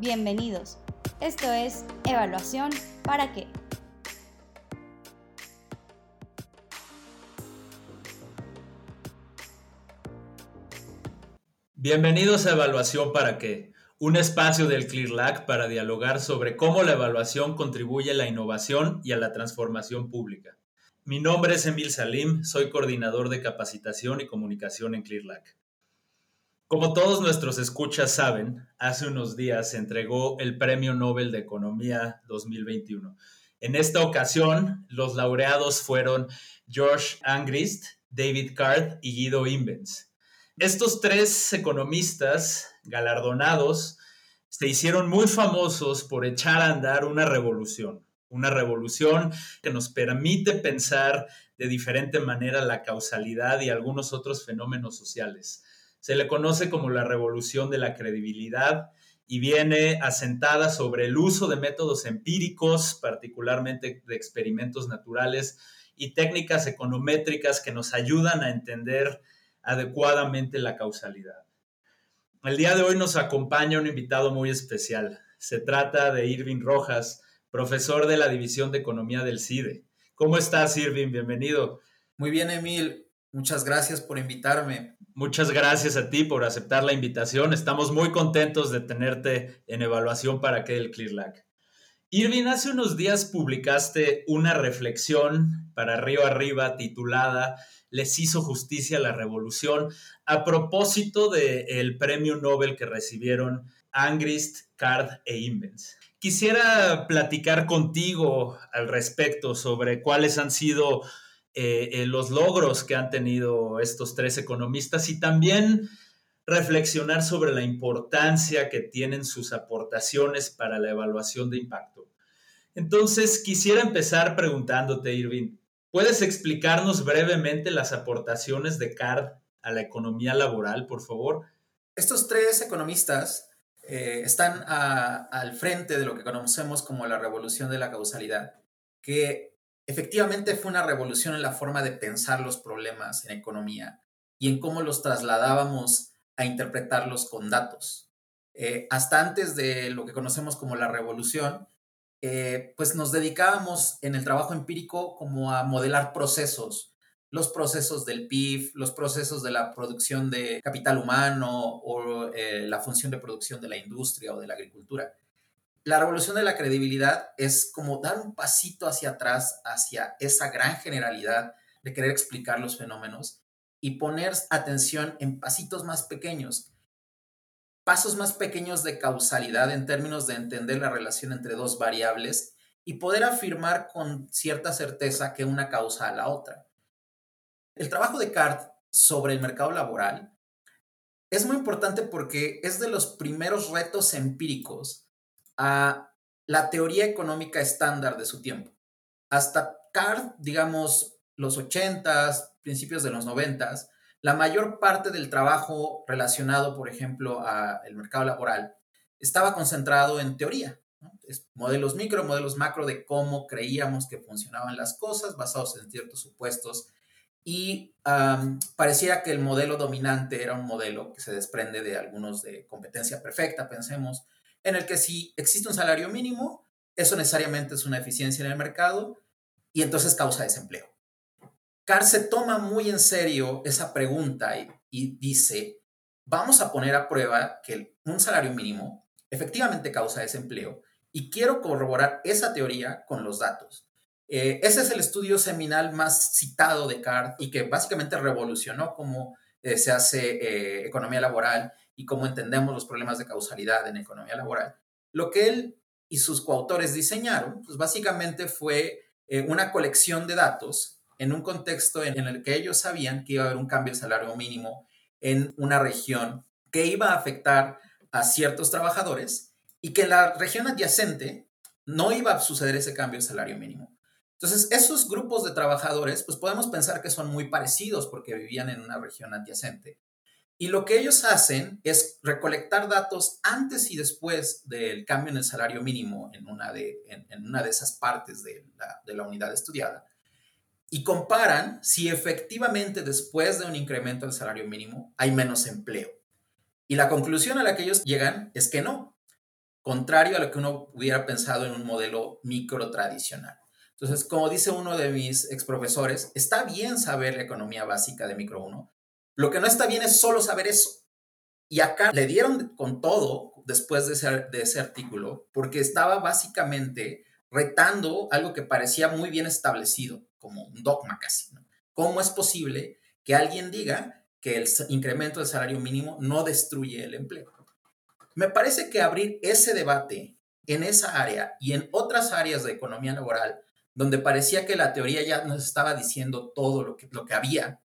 Bienvenidos. Esto es Evaluación para qué. Bienvenidos a Evaluación para qué, un espacio del CLIRLAC para dialogar sobre cómo la evaluación contribuye a la innovación y a la transformación pública. Mi nombre es Emil Salim, soy coordinador de capacitación y comunicación en CLIRLAC. Como todos nuestros escuchas saben, hace unos días se entregó el Premio Nobel de Economía 2021. En esta ocasión, los laureados fueron George Angrist, David Card y Guido Imbens. Estos tres economistas galardonados se hicieron muy famosos por echar a andar una revolución, una revolución que nos permite pensar de diferente manera la causalidad y algunos otros fenómenos sociales. Se le conoce como la revolución de la credibilidad y viene asentada sobre el uso de métodos empíricos, particularmente de experimentos naturales y técnicas econométricas que nos ayudan a entender adecuadamente la causalidad. El día de hoy nos acompaña un invitado muy especial. Se trata de Irving Rojas, profesor de la División de Economía del CIDE. ¿Cómo estás, Irving? Bienvenido. Muy bien, Emil. Muchas gracias por invitarme. Muchas gracias a ti por aceptar la invitación. Estamos muy contentos de tenerte en evaluación para que el ClearLac. Irving, hace unos días publicaste una reflexión para Río Arriba titulada les hizo justicia la revolución a propósito del premio Nobel que recibieron Angrist, Card e Invens. Quisiera platicar contigo al respecto sobre cuáles han sido eh, eh, los logros que han tenido estos tres economistas y también reflexionar sobre la importancia que tienen sus aportaciones para la evaluación de impacto. Entonces, quisiera empezar preguntándote, Irving, ¿Puedes explicarnos brevemente las aportaciones de CARD a la economía laboral, por favor? Estos tres economistas eh, están al frente de lo que conocemos como la revolución de la causalidad, que efectivamente fue una revolución en la forma de pensar los problemas en economía y en cómo los trasladábamos a interpretarlos con datos. Eh, hasta antes de lo que conocemos como la revolución, eh, pues nos dedicábamos en el trabajo empírico como a modelar procesos, los procesos del PIB, los procesos de la producción de capital humano o eh, la función de producción de la industria o de la agricultura. La revolución de la credibilidad es como dar un pasito hacia atrás, hacia esa gran generalidad de querer explicar los fenómenos y poner atención en pasitos más pequeños pasos más pequeños de causalidad en términos de entender la relación entre dos variables y poder afirmar con cierta certeza que una causa a la otra. El trabajo de Cart sobre el mercado laboral es muy importante porque es de los primeros retos empíricos a la teoría económica estándar de su tiempo. Hasta Cart, digamos, los 80s, principios de los 90s, la mayor parte del trabajo relacionado, por ejemplo, al mercado laboral estaba concentrado en teoría, modelos micro, modelos macro de cómo creíamos que funcionaban las cosas basados en ciertos supuestos y parecía que el modelo dominante era un modelo que se desprende de algunos de competencia perfecta, pensemos, en el que si existe un salario mínimo, eso necesariamente es una eficiencia en el mercado y entonces causa desempleo. Carr se toma muy en serio esa pregunta y, dice, vamos a poner a prueba que un salario mínimo efectivamente causa desempleo y quiero corroborar esa teoría con los datos. Eh, ese es el estudio seminal más citado de Carr y que básicamente revolucionó cómo eh, se hace eh, economía laboral y cómo entendemos los problemas de causalidad en economía laboral. Lo que él y sus coautores diseñaron, pues básicamente fue una colección de datos en un contexto en el que ellos sabían que iba a haber un cambio de salario mínimo en una región que iba a afectar a ciertos trabajadores y que en la región adyacente no iba a suceder ese cambio de salario mínimo. Entonces, esos grupos de trabajadores, pues podemos pensar que son muy parecidos porque vivían en una región adyacente. Y lo que ellos hacen es recolectar datos antes y después del cambio en el salario mínimo en una de, en, una de esas partes de la, de la unidad estudiada y comparan si efectivamente después de un incremento del salario mínimo hay menos empleo. Y la conclusión a la que ellos llegan es que no. contrario a lo que uno hubiera pensado en un modelo micro tradicional. Entonces, como dice uno de mis exprofesores, está bien saber la economía básica de micro 1. Lo que no está bien es solo saber eso. Y acá le dieron con todo después de ese, artículo, porque estaba básicamente retando algo que parecía muy bien establecido, como un dogma casi. ¿Cómo es posible que alguien diga que el incremento del salario mínimo no destruye el empleo? Me parece que abrir ese debate en esa área y en otras áreas de economía laboral, donde parecía que la teoría ya nos estaba diciendo todo lo que, lo que había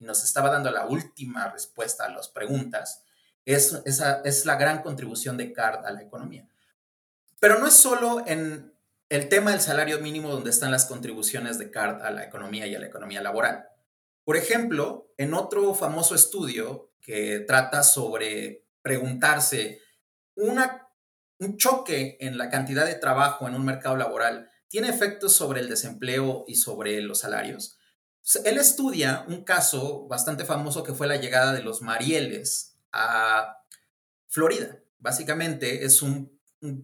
y nos estaba dando la última respuesta a las preguntas, es, esa, es la gran contribución de CARD a la economía. Pero no es solo en el tema del salario mínimo donde están las contribuciones de CARD a la economía y a la economía laboral. Por ejemplo, en otro famoso estudio que trata sobre preguntarse una, un choque en la cantidad de trabajo en un mercado laboral tiene efectos sobre el desempleo y sobre los salarios. Él estudia un caso bastante famoso que fue la llegada de los Marieles a Florida. Básicamente es un,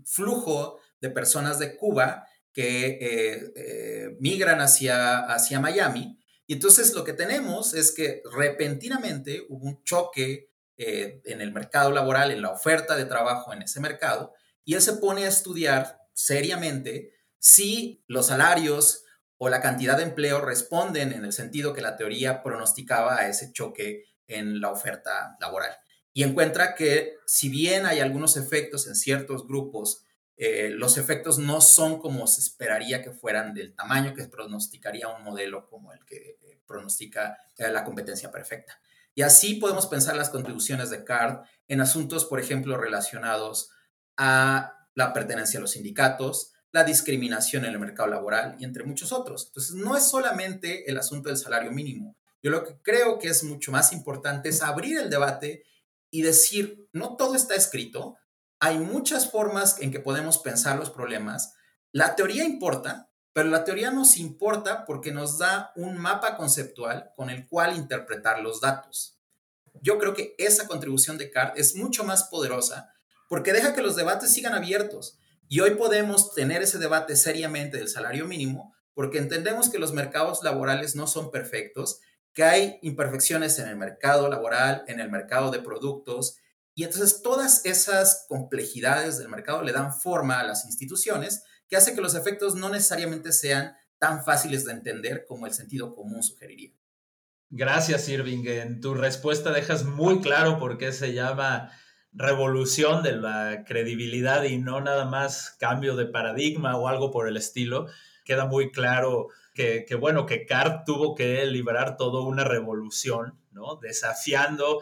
flujo de personas de Cuba que eh, eh, migran hacia, hacia Miami. Y entonces lo que tenemos es que repentinamente hubo un choque eh, en el mercado laboral, en la oferta de trabajo en ese mercado, y él se pone a estudiar seriamente si los salarios o la cantidad de empleo responden en el sentido que la teoría pronosticaba a ese choque en la oferta laboral y encuentra que si bien hay algunos efectos en ciertos grupos, eh, los efectos no son como se esperaría que fueran del tamaño que pronosticaría un modelo como el que eh, pronostica eh, la competencia perfecta. Y así podemos pensar las contribuciones de CARD en asuntos, por ejemplo, relacionados a la pertenencia a los sindicatos, la discriminación en el mercado laboral y entre muchos otros. Entonces, no es solamente el asunto del salario mínimo. Yo lo que creo que es mucho más importante es abrir el debate y decir, no todo está escrito, hay muchas formas en que podemos pensar los problemas. La teoría importa, pero la teoría nos importa porque nos da un mapa conceptual con el cual interpretar los datos. Yo creo que esa contribución de CART es mucho más poderosa porque deja que los debates sigan abiertos. Y hoy podemos tener ese debate seriamente del salario mínimo porque entendemos que los mercados laborales no son perfectos que hay imperfecciones en el mercado laboral, en el mercado de productos, y entonces todas esas complejidades del mercado le dan forma a las instituciones que hace que los efectos no necesariamente sean tan fáciles de entender como el sentido común sugeriría. Gracias, Irving. En tu respuesta dejas muy claro por qué se llama revolución de la credibilidad y no nada más cambio de paradigma o algo por el estilo. Queda muy claro que, bueno, que Cart tuvo que liberar toda una revolución, ¿no? Desafiando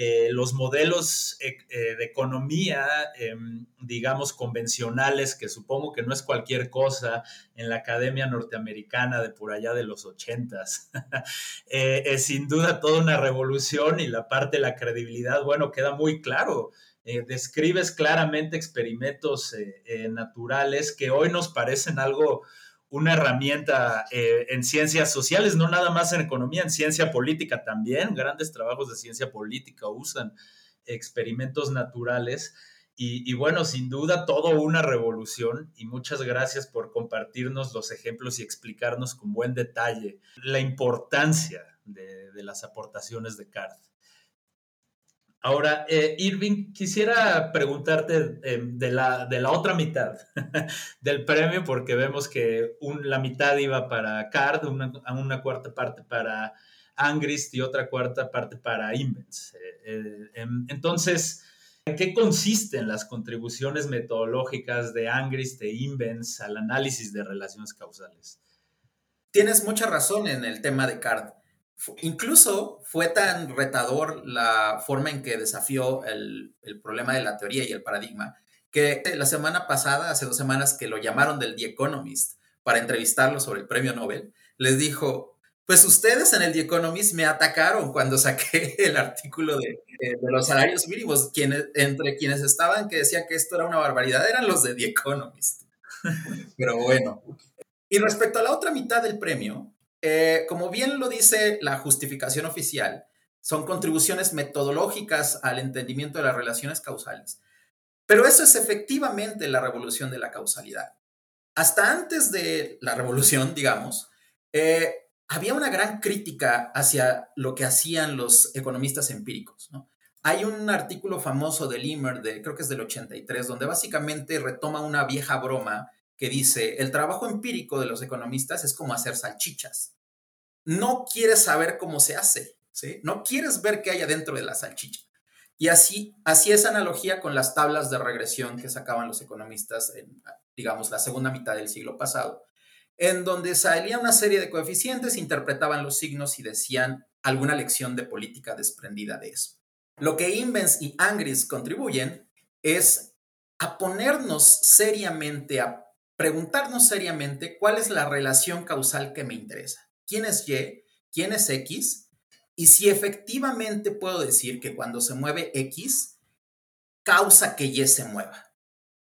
eh, los modelos eh, eh, de economía, em, digamos, convencionales, que supongo que no es cualquier cosa en la Academia Norteamericana de por allá de los ochentas. es sin duda toda una revolución y la parte de la credibilidad, bueno, queda muy claro. describes claramente experimentos naturales que hoy nos parecen algo una herramienta eh, en ciencias sociales, no nada más en economía, en ciencia política también. Grandes trabajos de ciencia política usan experimentos naturales. Y, bueno, sin duda, todo una revolución y muchas gracias por compartirnos los ejemplos y explicarnos con buen detalle la importancia de, de las aportaciones de CARD. Ahora, eh, Irving, quisiera preguntarte em, de, la, de, la, otra mitad del premio, porque vemos que la mitad iba para CARD, una, una, cuarta parte para Angrist y otra cuarta parte para Invens. Eh, eh, em, entonces, ¿en qué consisten las contribuciones metodológicas de Angrist e Invens al análisis de relaciones causales? Tienes mucha razón en el tema de CARD. Incluso fue tan retador la forma en que desafió el, problema de la teoría y el paradigma, que la semana pasada, hace dos semanas que lo llamaron del The Economist para entrevistarlo sobre el premio Nobel, les dijo, pues ustedes en el The Economist me atacaron cuando saqué el artículo de, los salarios mínimos, quienes, entre quienes estaban que decían que esto era una barbaridad eran los de The Economist. Pero bueno. Y respecto a la otra mitad del premio, eh, como bien lo dice la justificación oficial, son contribuciones metodológicas al entendimiento de las relaciones causales. Pero eso es efectivamente la revolución de la causalidad. Hasta antes de la revolución, digamos, eh, había una gran crítica hacia lo que hacían los economistas empíricos. Hay un artículo famoso de Limer, de, creo que es del 83, donde básicamente retoma una vieja broma que dice, el trabajo empírico de los economistas es como hacer salchichas. No quieres saber cómo se hace, ¿sí? No quieres ver qué hay adentro de la salchicha. Y así, así es analogía con las tablas de regresión que sacaban los economistas en, digamos, la segunda mitad del siglo pasado, en donde salía una serie de coeficientes, interpretaban los signos y decían alguna lección de política desprendida de eso. Lo que Invens y Angris contribuyen es a ponernos seriamente, a preguntarnos seriamente cuál es la relación causal que me interesa. ¿Quién es Y? ¿Quién es X? Y si efectivamente puedo decir que cuando se mueve X, causa que Y se mueva.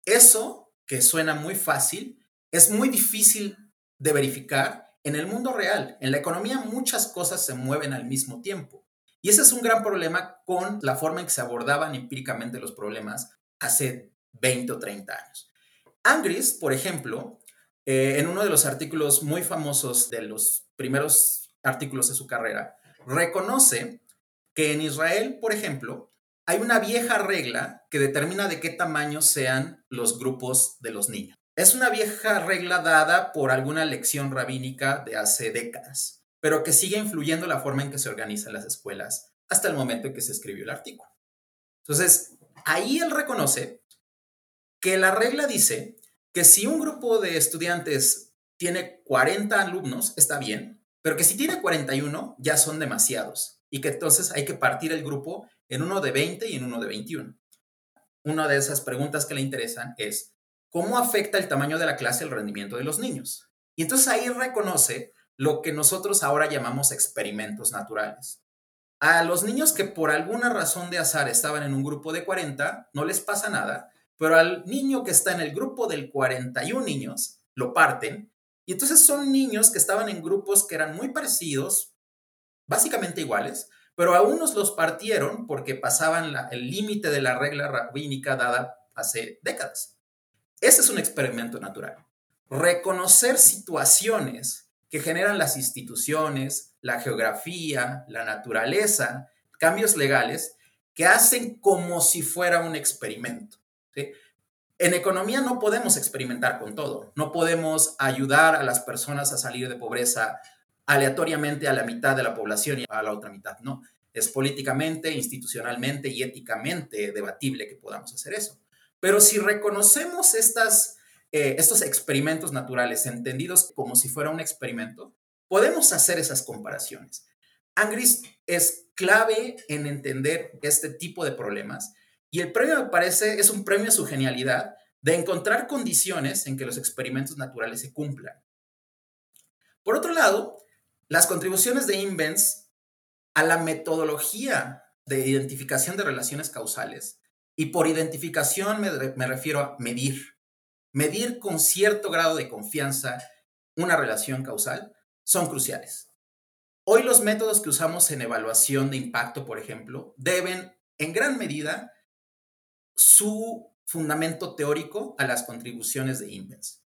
Eso, que suena muy fácil, es muy difícil de verificar en el mundo real. En la economía muchas cosas se mueven al mismo tiempo. Y ese es un gran problema con la forma en que se abordaban empíricamente los problemas hace 20 o 30 años. Angris, por ejemplo, eh, en uno de los artículos muy famosos de los primeros artículos de su carrera, reconoce que en Israel, por ejemplo, hay una vieja regla que determina de qué tamaño sean los grupos de los niños. Es una vieja regla dada por alguna lección rabínica de hace décadas, pero que sigue influyendo la forma en que se organizan las escuelas hasta el momento en que se escribió el artículo. Entonces, ahí él reconoce que la regla dice que si un grupo de estudiantes tiene 40 alumnos, está bien, pero que si tiene 41 ya son demasiados y que entonces hay que partir el grupo en uno de 20 y en uno de 21. Una de esas preguntas que le interesan es, ¿cómo afecta el tamaño de la clase el rendimiento de los niños? Y entonces ahí reconoce lo que nosotros ahora llamamos experimentos naturales. A los niños que por alguna razón de azar estaban en un grupo de 40, no les pasa nada, pero al niño que está en el grupo del 41 niños, lo parten y entonces son niños que estaban en grupos que eran muy parecidos, básicamente iguales, pero a unos los partieron porque pasaban el límite de la regla rabínica dada hace décadas. Ese es un experimento natural. Reconocer situaciones que generan las instituciones, la geografía, la naturaleza, cambios legales que hacen como si fuera un experimento. En economía no podemos experimentar con todo, no podemos ayudar a las personas a salir de pobreza aleatoriamente a la mitad de la población y a la otra mitad, no. Es políticamente, institucionalmente y éticamente debatible que podamos hacer eso. Pero si reconocemos eh, estos experimentos naturales entendidos como si fuera un experimento, podemos hacer esas comparaciones. Angris es clave en entender este tipo de problemas y el premio, me parece, es un premio a su genialidad de encontrar condiciones en que los experimentos naturales se cumplan. Por otro lado, las contribuciones de Invens a la metodología de identificación de relaciones causales, y por identificación me, me refiero a medir, medir con cierto grado de confianza una relación causal, son cruciales. Hoy los métodos que usamos en evaluación de impacto, por ejemplo, deben en gran medida su fundamento teórico a las contribuciones de Invens.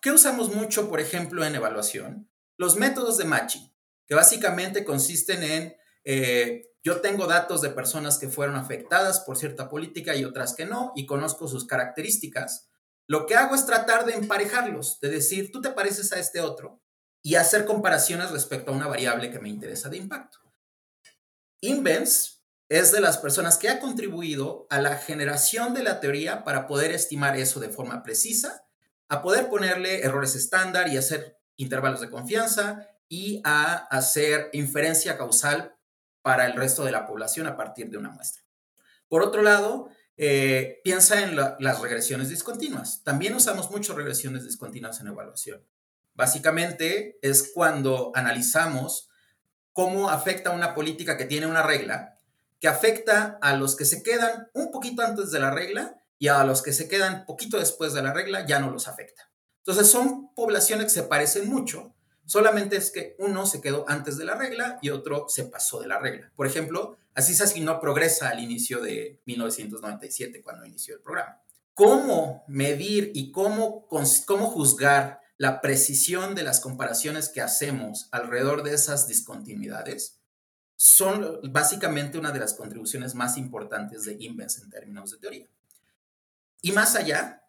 ¿Qué usamos mucho, por ejemplo, en evaluación? Los métodos de matching, que básicamente consisten en, eh, yo tengo datos de personas que fueron afectadas por cierta política y otras que no, y conozco sus características. Lo que hago es tratar de emparejarlos, de decir, tú te pareces a este otro, y hacer comparaciones respecto a una variable que me interesa de impacto. Invens es de las personas que ha contribuido a la generación de la teoría para poder estimar eso de forma precisa, a poder ponerle errores estándar y hacer intervalos de confianza y a hacer inferencia causal para el resto de la población a partir de una muestra. Por otro lado, eh, piensa en las regresiones discontinuas. También usamos mucho regresiones discontinuas en evaluación. Básicamente es cuando analizamos cómo afecta una política que tiene una regla que afecta a los que se quedan un poquito antes de la regla y a los que se quedan poquito después de la regla ya no los afecta. Entonces son poblaciones que se parecen mucho, solamente es que uno se quedó antes de la regla y otro se pasó de la regla. Por ejemplo, así se asignó progresa al inicio de 1997 cuando inició el programa. cómo medir y cómo, cómo juzgar la precisión de las comparaciones que hacemos alrededor de esas discontinuidades son básicamente una de las contribuciones más importantes de Invens en términos de teoría. Y más allá,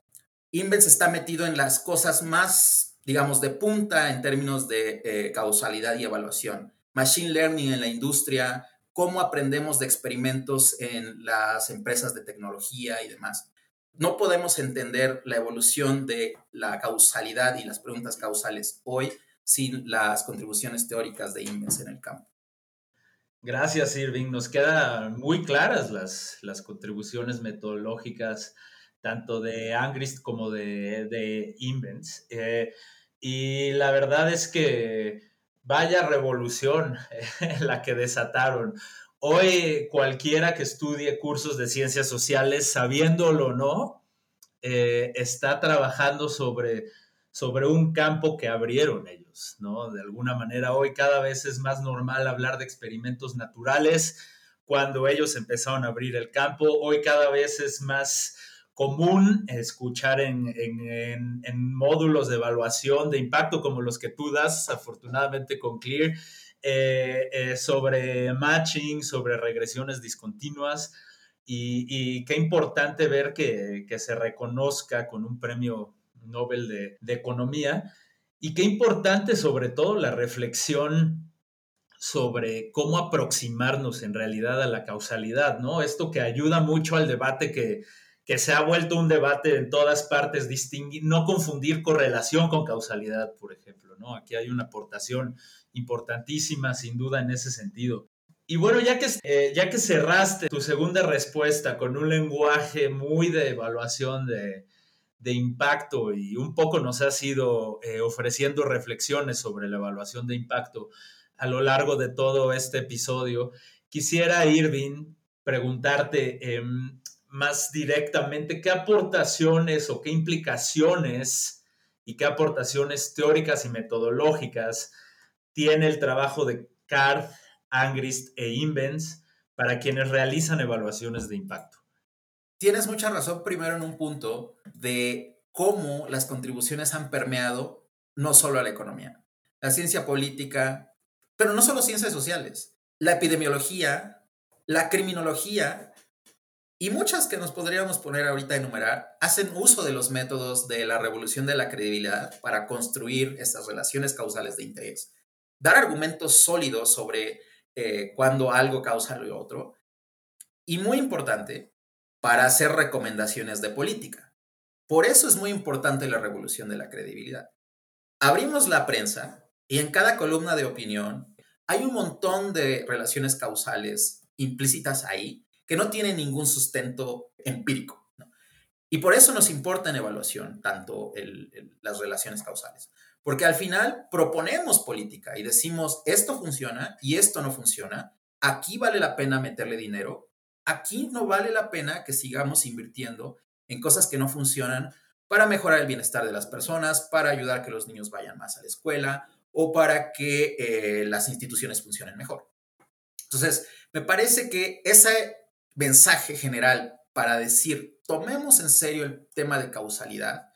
Invens está metido en las cosas más, digamos, de punta en términos de eh, causalidad y evaluación. Machine learning en la industria, cómo aprendemos de experimentos en las empresas de tecnología y demás. No podemos entender la evolución de la causalidad y las preguntas causales hoy sin las contribuciones teóricas de Invens en el campo. Gracias, Irving. Nos quedan muy claras las, las contribuciones metodológicas, tanto de Angrist como de, de Invents. Eh, y la verdad es que vaya revolución la que desataron. Hoy cualquiera que estudie cursos de ciencias sociales, sabiéndolo o no, eh, está trabajando sobre sobre un campo que abrieron ellos, ¿no? De alguna manera hoy cada vez es más normal hablar de experimentos naturales cuando ellos empezaron a abrir el campo, hoy cada vez es más común escuchar en, módulos de evaluación de impacto como los que tú das, afortunadamente con Clear, eh, eh, sobre matching, sobre regresiones discontinuas. Y, qué importante ver que se reconozca con un premio Nobel de, Economía. Y qué importante sobre todo la reflexión sobre cómo aproximarnos en realidad a la causalidad, ¿no? Esto que ayuda mucho al debate que, que se ha vuelto un debate en todas partes, distinguir, no confundir correlación con causalidad, por ejemplo, ¿no? Aquí hay una aportación importantísima, sin duda, en ese sentido. Y bueno, ya que, eh, ya que cerraste tu segunda respuesta con un lenguaje muy de evaluación de, de impacto y un poco nos has ido eh, ofreciendo reflexiones sobre la evaluación de impacto a lo largo de todo este episodio. Quisiera, Irving, preguntarte em, más directamente qué aportaciones o qué implicaciones y qué aportaciones teóricas y metodológicas tiene el trabajo de CARD, Angrist e Invens para quienes realizan evaluaciones de impacto. Tienes mucha razón primero en un punto de cómo las contribuciones han permeado no solo a la economía, la ciencia política, pero no solo ciencias sociales, la epidemiología, la criminología y muchas que nos podríamos poner ahorita a enumerar hacen uso de los métodos de la revolución de la credibilidad para construir estas relaciones causales de interés, dar argumentos sólidos sobre eh, cuándo algo causa lo otro. Y muy importante, para hacer recomendaciones de política. Por eso es muy importante la revolución de la credibilidad. Abrimos la prensa y en cada columna de opinión hay un montón de relaciones causales implícitas ahí que no tienen ningún sustento empírico. Y por eso nos importa en evaluación tanto las relaciones causales. Porque al final proponemos política y decimos, esto funciona y esto no funciona, aquí vale la pena meterle dinero aquí no vale la pena que sigamos invirtiendo en cosas que no funcionan para mejorar el bienestar de las personas, para ayudar a que los niños vayan más a la escuela o para que eh, las instituciones funcionen mejor. Entonces, me parece que ese mensaje general para decir, tomemos en serio el tema de causalidad,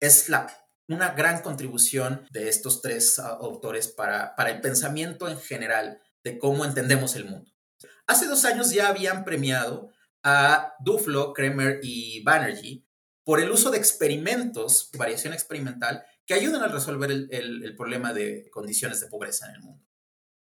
es la, una gran contribución de estos tres autores para, para el pensamiento en general de cómo entendemos el mundo. Hace dos años ya habían premiado a Duflo, Kremer y Banerjee por el uso de experimentos, variación experimental, que ayudan a resolver el, problema de condiciones de pobreza en el mundo.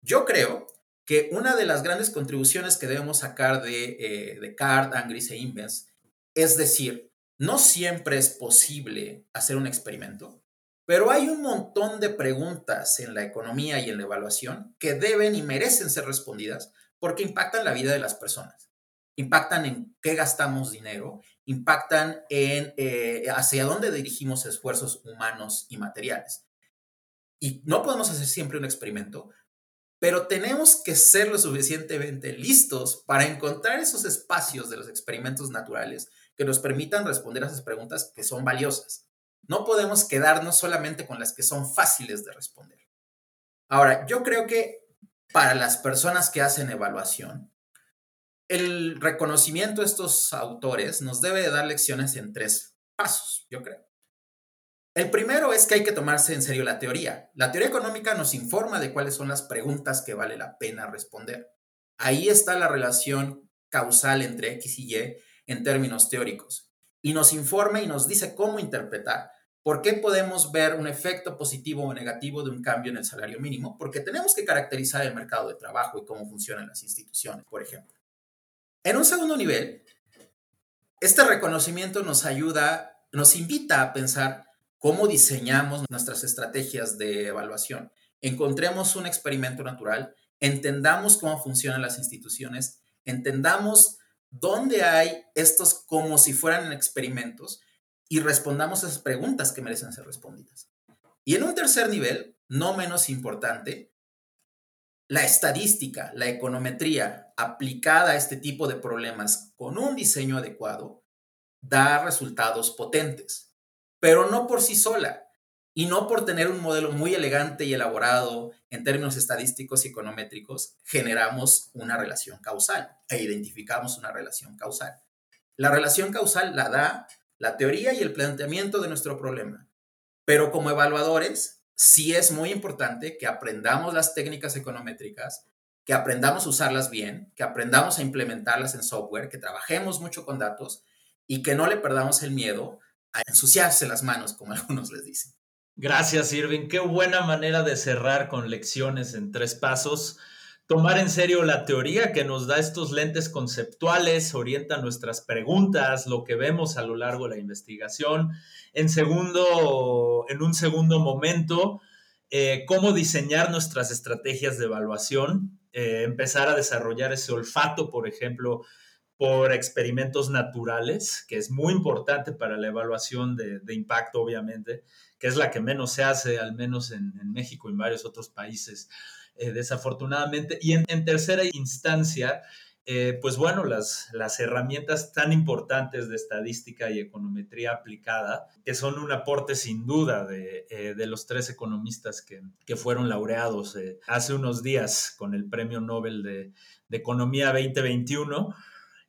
Yo creo que una de las grandes contribuciones que debemos sacar de, eh, de CART, Angris e Invens es decir, no siempre es posible hacer un experimento, pero hay un montón de preguntas en la economía y en la evaluación que deben y merecen ser respondidas porque impactan la vida de las personas, impactan en qué gastamos dinero, impactan en eh, hacia dónde dirigimos esfuerzos humanos y materiales. Y no podemos hacer siempre un experimento, pero tenemos que ser lo suficientemente listos para encontrar esos espacios de los experimentos naturales que nos permitan responder a esas preguntas que son valiosas. No podemos quedarnos solamente con las que son fáciles de responder. Ahora, yo creo que para las personas que hacen evaluación, el reconocimiento de estos autores nos debe dar lecciones en tres pasos, yo creo. El primero es que hay que tomarse en serio la teoría. La teoría económica nos informa de cuáles son las preguntas que vale la pena responder. Ahí está la relación causal entre X y Y en términos teóricos. Y nos informa y nos dice cómo interpretar. ¿Por qué podemos ver un efecto positivo o negativo de un cambio en el salario mínimo? Porque tenemos que caracterizar el mercado de trabajo y cómo funcionan las instituciones, por ejemplo. En un segundo nivel, este reconocimiento nos ayuda, nos invita a pensar cómo diseñamos nuestras estrategias de evaluación. Encontremos un experimento natural, entendamos cómo funcionan las instituciones, entendamos dónde hay estos como si fueran experimentos y respondamos esas preguntas que merecen ser respondidas. Y en un tercer nivel, no menos importante, la estadística, la econometría aplicada a este tipo de problemas con un diseño adecuado da resultados potentes, pero no por sí sola y no por tener un modelo muy elegante y elaborado en términos estadísticos y econométricos, generamos una relación causal e identificamos una relación causal. La relación causal la da la teoría y el planteamiento de nuestro problema, pero como evaluadores sí es muy importante que aprendamos las técnicas econométricas, que aprendamos a usarlas bien, que aprendamos a implementarlas en software, que trabajemos mucho con datos y que no le perdamos el miedo a ensuciarse las manos, como algunos les dicen. Gracias, Irving. Qué buena manera de cerrar con lecciones en tres pasos tomar en serio la teoría que nos da estos lentes conceptuales, orienta nuestras preguntas, lo que vemos a lo largo de la investigación. En segundo, en un segundo momento, eh, cómo diseñar nuestras estrategias de evaluación, eh, empezar a desarrollar ese olfato, por ejemplo, por experimentos naturales, que es muy importante para la evaluación de, impacto, obviamente, que es la que menos se hace, al menos en, en México y en varios otros países. Eh, desafortunadamente. Y en, tercera instancia, eh, pues bueno, las, las herramientas tan importantes de estadística y econometría aplicada, que son un aporte sin duda de, eh, los tres economistas que, fueron laureados hace unos días con el Premio Nobel de, de Economía 2021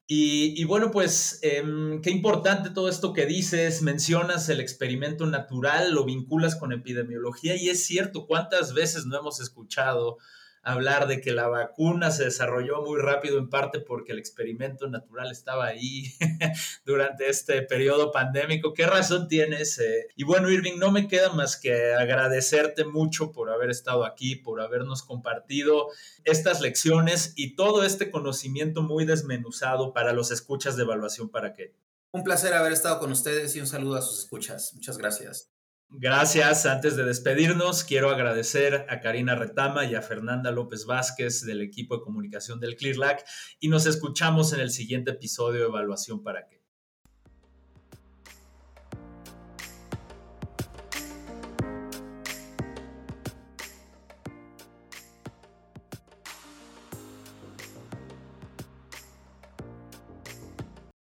y, bueno, pues em, qué importante todo esto que dices, mencionas el experimento natural, lo vinculas con epidemiología y es cierto, ¿cuántas veces no hemos escuchado hablar de que la vacuna se desarrolló muy rápido en parte porque el experimento natural estaba ahí durante este periodo pandémico. ¿Qué razón tienes? Y bueno, Irving, no me queda más que agradecerte mucho por haber estado aquí, por habernos compartido estas lecciones y todo este conocimiento muy desmenuzado para los escuchas de evaluación para qué. Un placer haber estado con ustedes y un saludo a sus escuchas. Muchas gracias. Gracias. Antes de despedirnos, quiero agradecer a Karina Retama y a Fernanda López Vázquez del equipo de comunicación del ClearLac y nos escuchamos en el siguiente episodio de Evaluación para qué.